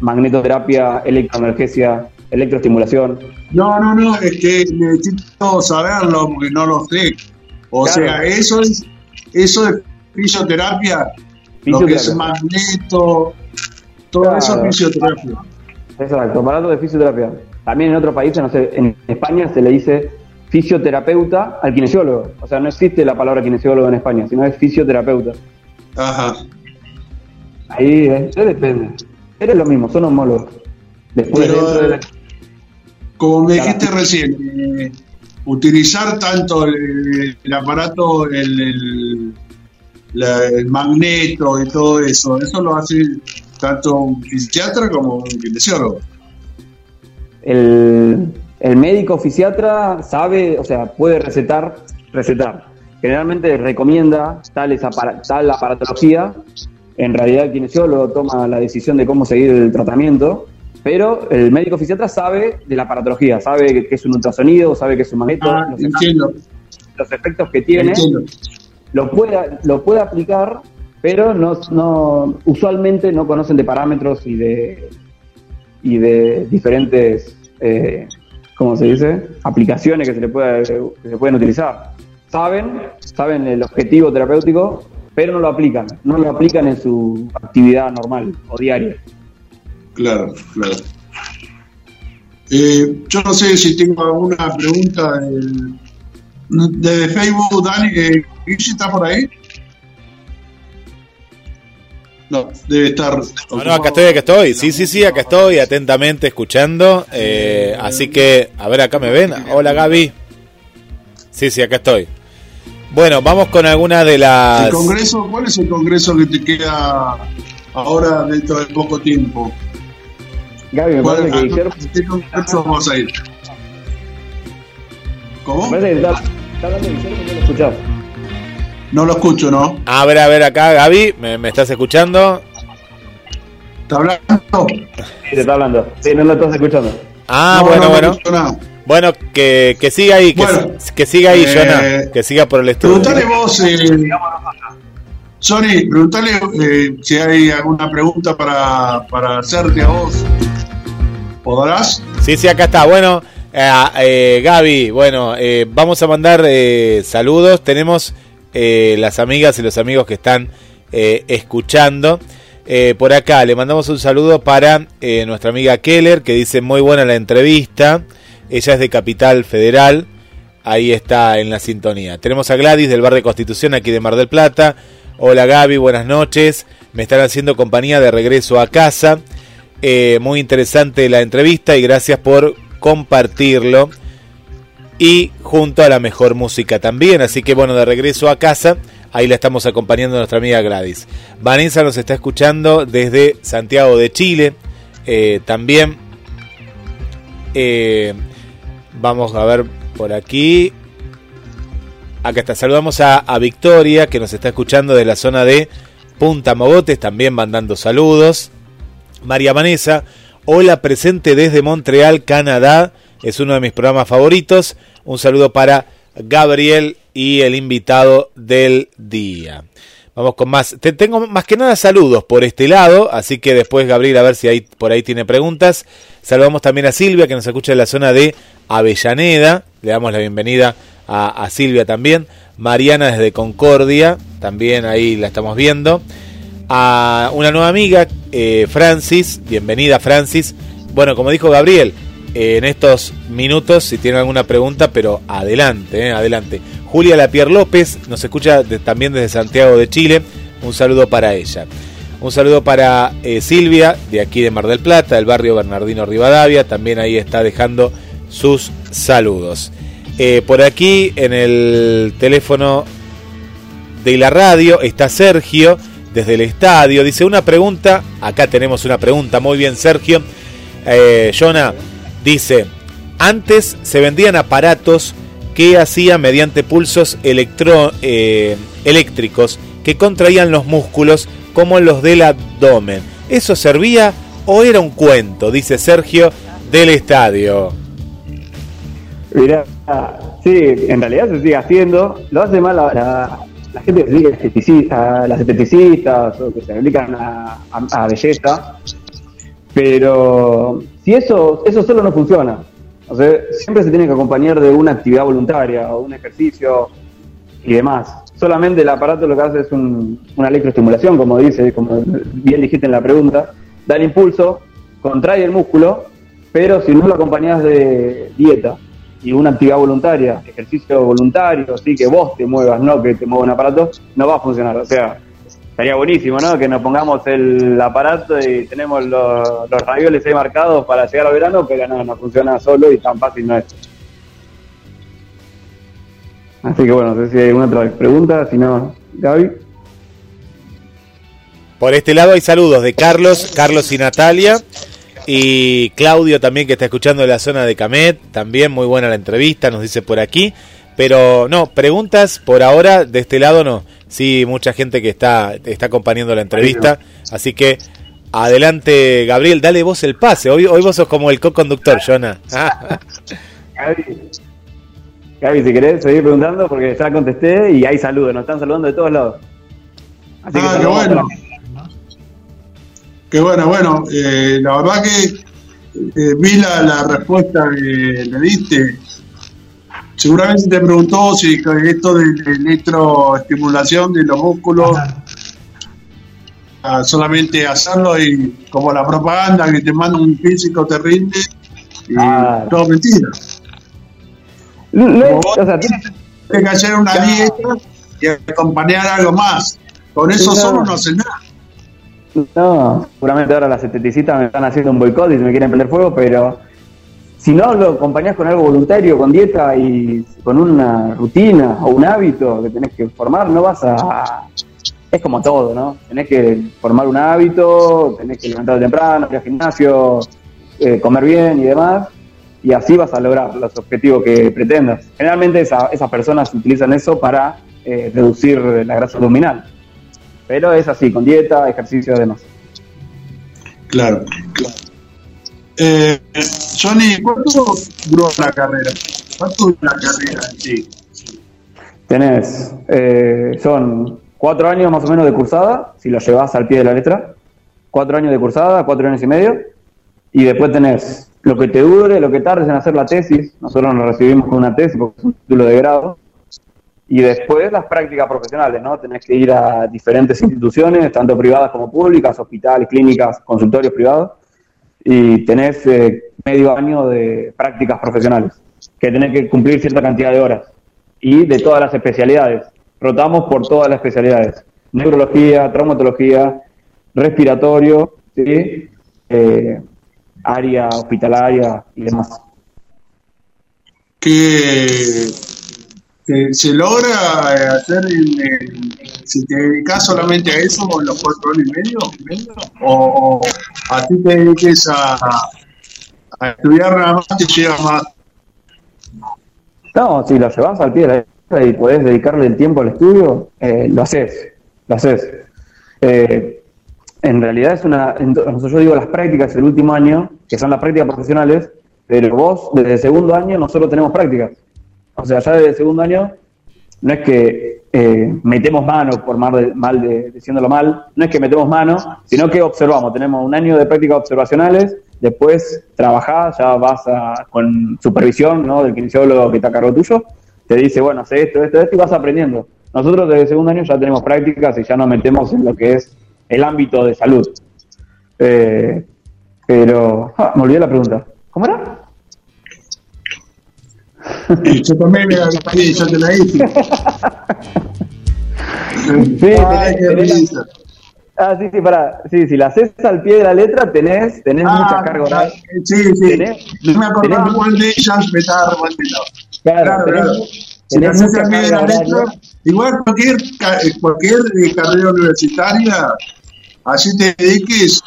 magnetoterapia, electroenergesia, electroestimulación. No, no, no, es que necesito saberlo porque no lo sé. O Claro. sea, eso es eso es fisioterapia, lo que es Fisioterapia. magneto, todo Claro. eso es fisioterapia. Exacto, aparatos de fisioterapia. También en otros países, no sé, en España se le dice fisioterapeuta al kinesiólogo. O sea, no existe la palabra kinesiólogo en España, sino es fisioterapeuta. Ajá. Ahí eh, depende. Pero es lo mismo, son homólogos. Después Pero, dentro de la... Como me dijiste recién, eh, utilizar tanto el, el aparato, el, el- la- el magneto y todo eso, eso lo hace tanto un fisiatra como un kinesiólogo. el, el médico fisiatra sabe, o sea, puede recetar, recetar. Generalmente recomienda tales apara- tal aparatología. En realidad el kinesiólogo toma la decisión de cómo seguir el tratamiento, pero el médico fisiatra sabe de la aparatología, sabe que, que es un ultrasonido, sabe que es un magneto, Ah, los, efectos que tiene, entiendo. lo puede, lo puede aplicar, pero no, no, usualmente no conocen de parámetros y de, y de diferentes, eh, ¿cómo se dice? Aplicaciones que se, le puede, que se pueden utilizar. Saben, saben el objetivo terapéutico, pero no lo aplican, no lo aplican en su actividad normal o diaria. Claro, claro. Eh, yo no sé si tengo alguna pregunta del- de Facebook, Dani. Eh, ¿Guille está por ahí? No, debe estar. No, no, acá estoy, acá estoy. Sí, sí, sí, acá estoy atentamente escuchando. Eh, así que, a ver, acá me ven. Hola, Gaby. Sí, sí, acá estoy. Bueno, vamos con algunas de las... ¿El congreso? ¿Cuál es el congreso que te queda ahora dentro de poco tiempo? Gaby, me ¿Cuál- parece que a- Guillermo, ¿A qué congreso vamos a ir? ¿Cómo? me parece que está, está hablando de Guillermo y no lo escuchás. No lo escucho, ¿no? A ver, a ver, acá, Gaby, ¿me, me estás escuchando? ¿Está hablando? Sí, te está hablando. Sí, no lo estás escuchando. Ah, No, bueno, no, no bueno. Bueno, que, que siga ahí, que, Bueno, que siga ahí, eh, Jonah. Que siga por el estudio. Preguntale vos, eh, Sony, preguntale eh, si hay alguna pregunta para, para hacerte a vos. ¿Podrás? Sí, sí, acá está. Bueno, eh, eh, Gaby, bueno, eh, vamos a mandar saludos. Tenemos las amigas y los amigos que están escuchando. Por acá le mandamos un saludo para nuestra amiga Keller, que dice muy buena la entrevista. Ella es de Capital Federal. Ahí está en la sintonía. Tenemos a Gladys del Bar de Constitución, aquí de Mar del Plata. Hola Gaby, buenas noches. Me están haciendo compañía de regreso a casa. Eh, muy interesante la entrevista y gracias por compartirlo. Y junto a la mejor música también. Así que bueno, de regreso a casa, ahí la estamos acompañando nuestra amiga Gladys. Vanessa nos está escuchando desde Santiago de Chile. eh, también. Eh, vamos a ver por aquí. Acá está. Saludamos a, a Victoria que nos está escuchando de la zona de Punta Mogotes. También mandando saludos. María Vanessa, hola presente desde Montreal, Canadá. Es uno de mis programas favoritos. Un saludo para Gabriel y el invitado del día. Vamos con más. Te tengo más que nada saludos por este lado, así que después Gabriel a ver si ahí, por ahí tiene preguntas. Saludamos también a Silvia que nos escucha de la zona de Avellaneda. Le damos la bienvenida a, a Silvia también. Mariana desde Concordia, también ahí la estamos viendo a una nueva amiga, eh, Francis. Bienvenida, Francis. Bueno, como dijo Gabriel, eh, en estos minutos, si tienen alguna pregunta, pero adelante, eh, adelante. Julia Lapierre López nos escucha también desde Santiago de Chile. Un saludo para ella. Un saludo para Silvia, de aquí de Mar del Plata, del barrio Bernardino Rivadavia. También ahí está dejando sus saludos. Por aquí en el teléfono de la radio está Sergio desde el estadio. Dice una pregunta. Acá tenemos una pregunta. Muy bien, Sergio. Eh, Jonah dice: Antes se vendían aparatos que hacía mediante pulsos eh, eléctricos que contraían los músculos como los del abdomen. ¿Eso servía o era un cuento? Dice Sergio del estadio. Mirá, sí, en realidad se sigue haciendo. Lo hace mal la, la- la gente que se dedica a estetici- a las esteticistas o que se dedican a, a- a belleza. Pero si eso, eso solo no funciona. O sea, siempre se tiene que acompañar de una actividad voluntaria o un ejercicio y demás. Solamente el aparato lo que hace es un- una electroestimulación, como dice, como bien dijiste en la pregunta, da el impulso, contrae el músculo, pero si no lo acompañas de dieta y una actividad voluntaria, ejercicio voluntario, sí que vos te muevas, no que te mueva un aparato, no va a funcionar. O sea, estaría buenísimo, ¿no? Que nos pongamos el aparato y tenemos los, los ravioles ahí marcados para llegar al verano, pero no, no funciona solo y tan fácil no es. Así que bueno, no sé si hay alguna otra pregunta, si no, Gaby. Por este lado hay saludos de Carlos, Carlos y Natalia. Y Claudio también que está escuchando de la zona de Camet. También muy buena la entrevista, nos dice por aquí. Pero no, preguntas por ahora de este lado no. Sí, mucha gente que está, está acompañando la entrevista. Así que adelante, Gabriel, dale vos el pase. Hoy, hoy vos sos como el co-conductor, Jonah. Ah, Gaby, Gaby, si querés seguir preguntando, porque ya contesté y hay saludos, nos están saludando de todos lados. Así Ah, qué saludamos a bueno. Qué bueno, bueno, eh, la verdad que eh, vi la, la respuesta que le diste. Seguramente te preguntó si esto de la electroestimulación de los músculos, ah, solamente hacerlo y como la propaganda que te manda un físico te rinde, y todo mentira. Vos- o sea, tiene- Tienes que hacer una dieta y acompañar algo más. Con eso solo no haces nada. No, seguramente ahora las esteticistas me están haciendo un boicot y se me quieren prender fuego, pero si no lo acompañás con algo voluntario, con dieta y con una rutina o un hábito que tenés que formar, no vas a... Es como todo, ¿no? Tenés que formar un hábito, tenés que levantarte temprano, ir al gimnasio, eh, comer bien y demás, y así vas a lograr los objetivos que pretendas. Generalmente esa- esas personas utilizan eso para eh, reducir la grasa abdominal. Pero es así, con dieta, ejercicio, además. Claro. Eh, Johnny, ¿cuánto duró la carrera? ¿Cuánto duró la carrera en sí? Tenés, eh, son cuatro años más o menos de cursada, si lo llevas al pie de la letra. Cuatro años de cursada, cuatro años y medio. Y después tenés lo que te dure, lo que tardes en hacer la tesis. Nosotros nos recibimos con una tesis porque es un título de grado. Y después las prácticas profesionales, ¿no? Tenés que ir a diferentes instituciones, tanto privadas como públicas, hospitales, clínicas, consultorios privados. Y tenés eh, medio año de prácticas profesionales, que tenés que cumplir cierta cantidad de horas y de todas las especialidades. Rotamos por todas las especialidades. Neurología, traumatología, respiratorio. Eh, área hospitalaria y demás. Que, se logra eh, hacer, en- si te dedicas solamente a eso los cuatro años y medio, medio, o, a ti te dediques a, a estudiar nada más, te lleva más. No, si lo llevas al pie de la letra y podés dedicarle el tiempo al estudio, eh, lo haces, lo haces. Eh, en realidad es una, entonces yo digo las prácticas del último año, que son las prácticas profesionales, pero vos desde el segundo año nosotros tenemos prácticas. O sea, ya desde segundo año no es que eh, metemos mano, por mal, de- mal de- mal, no es que metemos mano, sino que observamos. Tenemos un año de prácticas observacionales, después trabajás, ya vas a- con supervisión ¿no? del kinesiólogo que está a cargo tuyo, te dice, bueno, hace esto, esto, esto, y vas aprendiendo. Nosotros desde segundo año ya tenemos prácticas y ya nos metemos en lo que es el ámbito de salud. Eh, pero, ah, me olvidé la pregunta. ¿Cómo era? Yo también me la sí, yo te la hice. Sí, Ay, tenés- qué risa. Ah, sí, sí, para. Sí, si la haces al pie de la letra, tenés, tenés Ah, mucha carga horaria. Sí, sí. Tenés- no me acordaba tenés- cuál de ellas me estaba revolviendo. Claro, Claro, tenés, claro. Si la haces al pie de la letra, horaria. igual cualquier, eh, cualquier eh, carrera universitaria, así te dediques,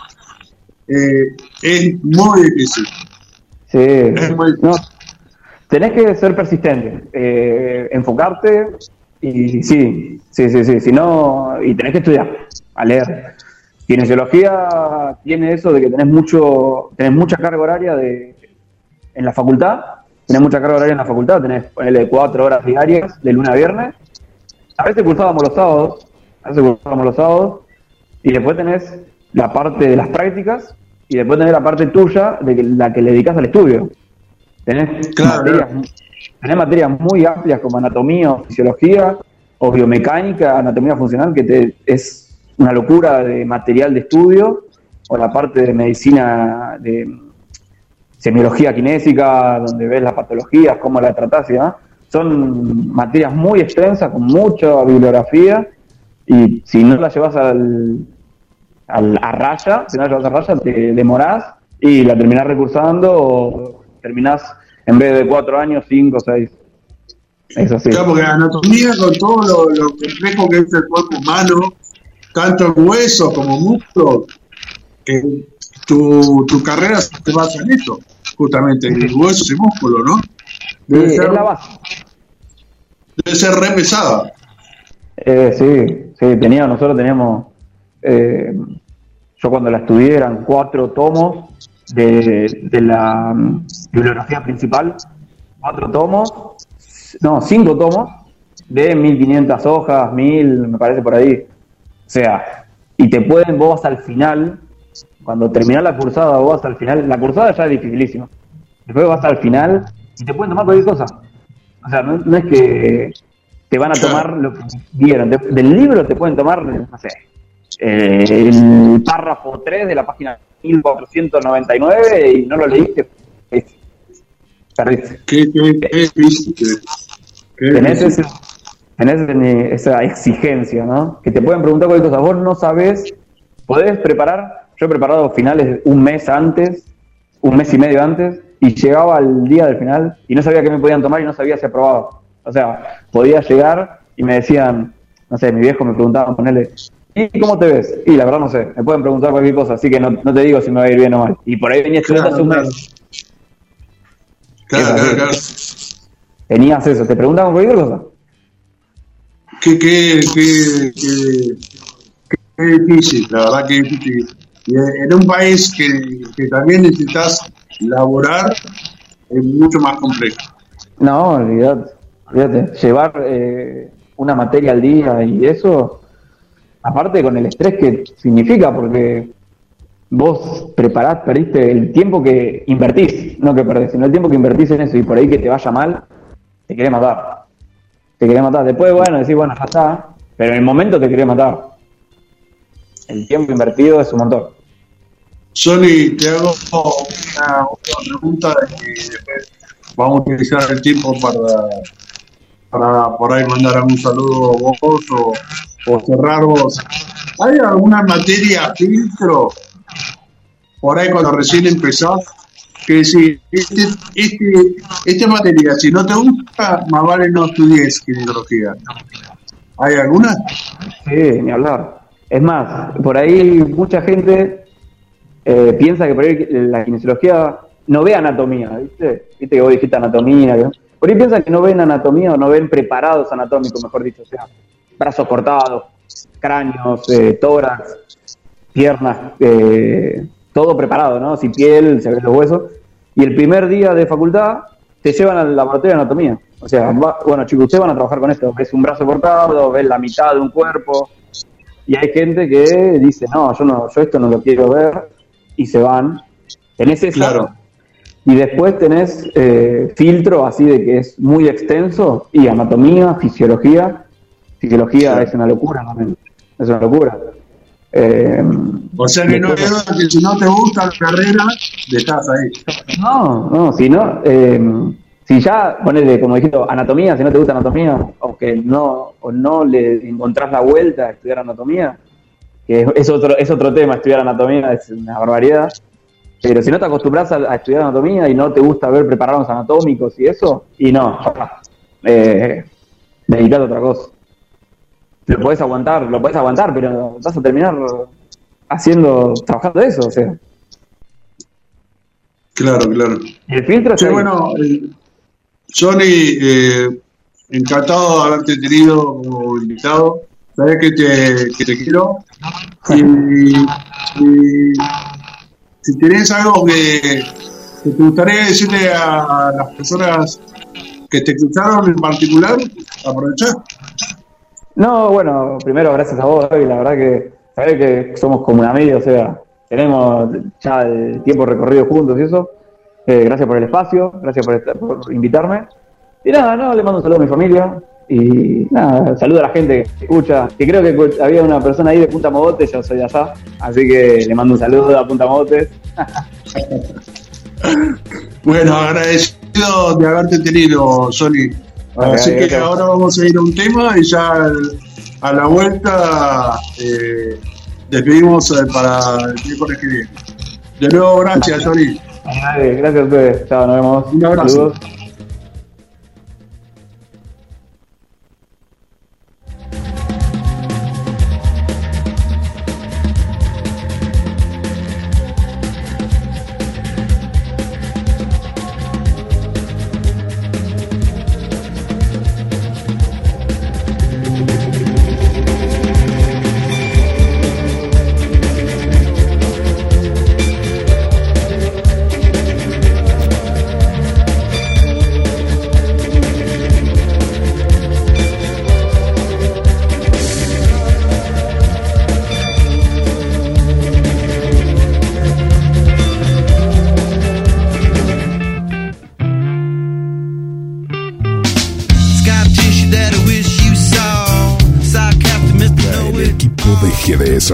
eh, es muy difícil. Sí, muy- no, tenés que ser persistente, eh, enfocarte y sí, sí, sí, sí, si no, y tenés que estudiar, a leer. Kinesiología tiene eso de que tenés mucho, tenés mucha carga horaria de, en la facultad, tenés mucha carga horaria en la facultad, tenés ponele cuatro horas diarias de lunes a viernes. A veces cursábamos los sábados, a veces cursábamos los sábados, y después tenés la parte de las prácticas, y después tenés la parte tuya de la que le dedicas al estudio. Tenés, Claro, materias, tenés materias muy amplias como anatomía o fisiología o biomecánica, anatomía funcional, que te, es una locura de material de estudio, o la parte de medicina de semiología kinésica, donde ves las patologías, cómo la tratás y demás. Son materias muy extensas, con mucha bibliografía, y si no la llevas al, al- a raya, si no la llevas a raya, te demorás y la terminás recursando o terminás en vez de cuatro años, cinco, seis. Es así. Claro, porque la anatomía con todo lo, lo complejo que es el cuerpo humano, tanto en huesos como músculos, que tu, tu carrera se basa en eso, justamente, en huesos y músculos, ¿no? Debe, Sí, ser, la base. debe ser re pesada. Eh, sí, sí, tenía, nosotros teníamos, eh, yo cuando la estudié eran cuatro tomos de, de la mm, bibliografía principal, cuatro tomos, no, cinco tomos de 1500 hojas, 1000, me parece por ahí. O sea, y te pueden, vos al final, cuando terminás la cursada, vos al final, la cursada ya es dificilísima. Después vas al final y te pueden tomar cualquier cosa. O sea, no, no es que te van a tomar lo que vieron. De- del libro te pueden tomar, no sé, eh, el párrafo 3 de la página 1499 y no lo leíste. Perdiste. Qué, Tenés, ese- esa exigencia, ¿no? Que te pueden preguntar cualquier cosa. Vos no sabés, podés preparar. Yo he preparado finales un mes antes, un mes y medio antes, y llegaba al día del final y no sabía qué me podían tomar y no sabía si aprobaba. O sea, podía llegar y me decían, no sé, mi viejo me preguntaba, ponerle, ¿y cómo te ves? Y la verdad no sé, me pueden preguntar cualquier cosa, así que no, no te digo si me va a ir bien o mal. Y por ahí venía estudiando hace un Claro, mes. Claro, claro, claro. Tenías eso, te preguntaban cualquier cosa. Qué, qué, qué, qué, qué difícil, la verdad que difícil. En un país que, que también necesitas laborar, es mucho más complejo. No, olvídate, olvídate. Llevar eh, una materia al día y eso, aparte con el estrés que significa, porque vos preparás, perdiste el tiempo que invertís, no que perdés, sino el tiempo que invertís en eso y por ahí que te vaya mal, te querés matar. Te querés matar. Después, bueno, decís, bueno, ya está, pero en el momento te querés matar. El tiempo invertido es un montón. Sony, te hago una, otra pregunta y después vamos a utilizar el tiempo para, para por ahí mandar algún saludo a vos o, o cerrar vos. ¿Hay alguna materia filtro por ahí cuando recién empezás? Que decir, este, este, esta materia, si no te gusta, más vale no estudies kinesiología. ¿Hay alguna? Sí, ni hablar. Es más, por ahí mucha gente eh, piensa que por ahí la kinesiología no ve anatomía, ¿viste? Viste que vos dijiste anatomía. Por ahí piensan que no ven anatomía o no ven preparados anatómicos, mejor dicho. Sea, brazos cortados, cráneos, eh, tórax, piernas, eh, todo preparado, ¿no? Sin piel, se ven los huesos. Y el primer día de facultad te llevan al laboratorio de anatomía. O sea, va- bueno, chicos, ustedes van a trabajar con esto. Ves un brazo cortado, ves la mitad de un cuerpo. Y hay gente que dice, no, yo no, yo esto no lo quiero ver. Y se van. Tenés esa. Claro. Y después tenés eh, filtro así de que es muy extenso. Y anatomía, fisiología. Claro. es una locura también. Es una locura. Eh, O sea que no que si no te gusta la carrera, dejás ahí. No, no, si no, eh, si ya ponele, como dijiste, anatomía, si no te gusta anatomía, o que no, o no le encontrás la vuelta a estudiar anatomía, que es, es otro, es otro tema, estudiar anatomía es una barbaridad, pero si no te acostumbras a, a estudiar anatomía y no te gusta ver preparados anatómicos y eso, y no, eh, dedicate a otra cosa. Lo podés aguantar, lo podés aguantar, pero vas a terminar haciendo, trabajando eso, o sea. Claro, claro. Y el filtro Sí, bueno, eh, Sony, eh, encantado de haberte tenido como invitado. Sabes que te, que te quiero. Y, y si tenés algo que, que te gustaría decirle a, las personas que te escucharon en particular, aprovechar. No, bueno, primero gracias a vos, y la verdad que sabés que somos como un amigo, o sea, tenemos ya el tiempo recorrido juntos y eso. Eh, gracias por el espacio, gracias por, estar- por invitarme. Y nada, no, le mando un saludo a mi familia. Y nada, saludo a la gente que escucha. Que creo que había una persona ahí de Punta Mogotes, yo soy de allá. Así que le mando un saludo a Punta Mogotes. Bueno, agradecido de haberte tenido, Sony. Así que ahora vamos a ir a un tema y ya a la vuelta eh, despedimos eh, para el miércoles que viene. De nuevo, gracias. Dale, gracias a ustedes. Chao, nos vemos. Un abrazo. Saludos.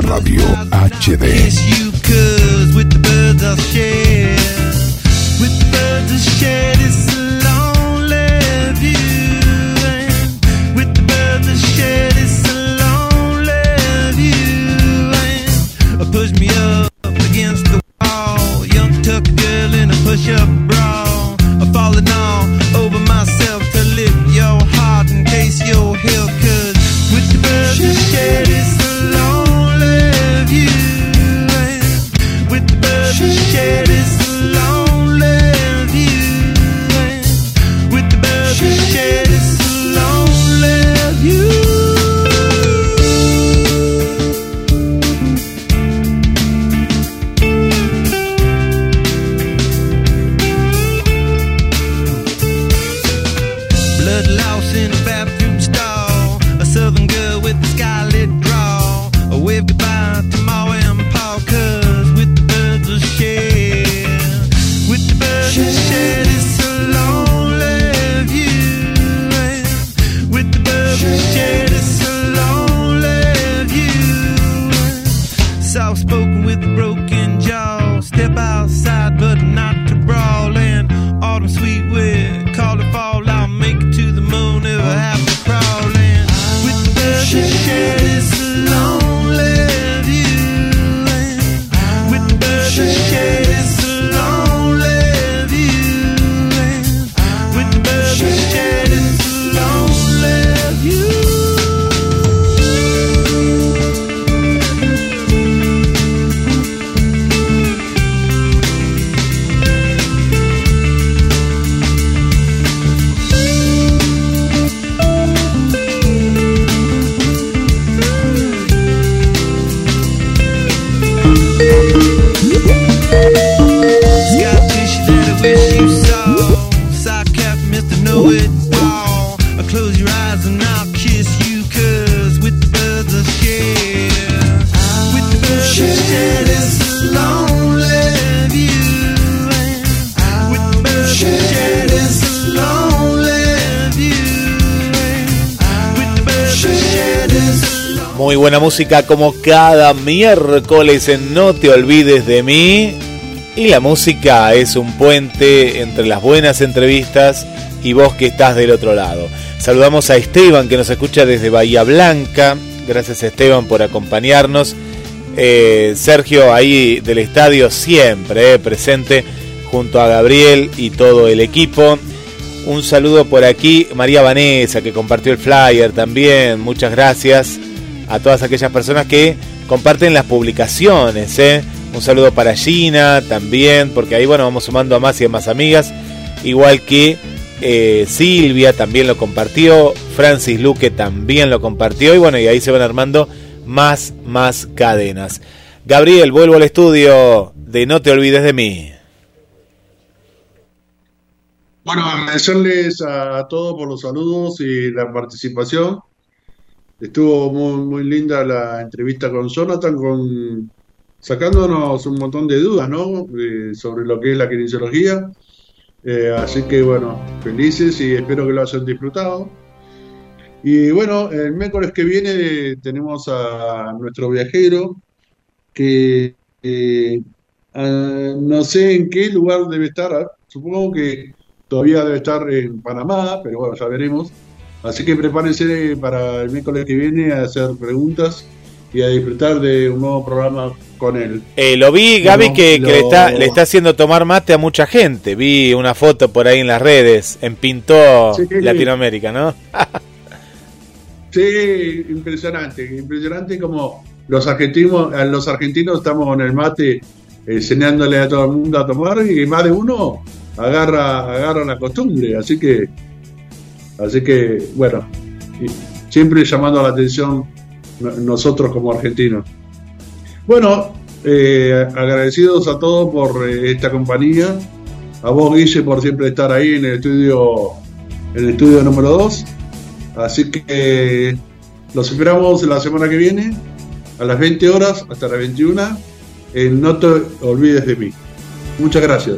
Radio HD. Música como cada miércoles en No te olvides de mí. Y la música es un puente entre las buenas entrevistas y vos que estás del otro lado. Saludamos a Esteban que nos escucha desde Bahía Blanca. Gracias Esteban por acompañarnos. Eh, Sergio ahí del estadio siempre eh, presente junto a Gabriel y todo el equipo. Un saludo por aquí, María Vanessa, que compartió el flyer también. Muchas gracias a todas aquellas personas que comparten las publicaciones. ¿eh? Un saludo para Gina también, porque ahí bueno vamos sumando a más y a más amigas. Igual que eh, Silvia también lo compartió, Francis Luque también lo compartió y bueno, y ahí se van armando más, más cadenas. Gabriel, vuelvo al estudio de No te olvides de mí. Bueno, agradecerles a todos por los saludos y la participación. Estuvo muy, muy linda la entrevista con Jonathan, con, sacándonos un montón de dudas, ¿no? Sobre lo que es la kinesiología. Eh, así que bueno, felices y espero que lo hayan disfrutado. Y bueno, el miércoles que viene tenemos a nuestro viajero que eh, ah, no sé en qué lugar debe estar, ah, supongo que todavía debe estar en Panamá, pero bueno, ya veremos. Así que prepárense para el miércoles que viene a hacer preguntas y a disfrutar de un nuevo programa con él. Eh, lo vi, Gaby, que, que le, está, le está haciendo tomar mate a mucha gente. Vi una foto por ahí en las redes, en Pintó Sí. Latinoamérica, ¿no? Sí, impresionante, impresionante como los argentinos, los argentinos estamos con el mate enseñándole a todo el mundo a tomar y más de uno agarra, agarra la costumbre, así que, así que, bueno, siempre llamando la atención no- nosotros como argentinos. Bueno, eh, agradecidos a todos por eh, esta compañía, a vos Guille por siempre estar ahí en el estudio, en el estudio número 2. Así que los esperamos la semana que viene, a las 20 horas hasta las 21, en No te olvides de mí. Muchas gracias.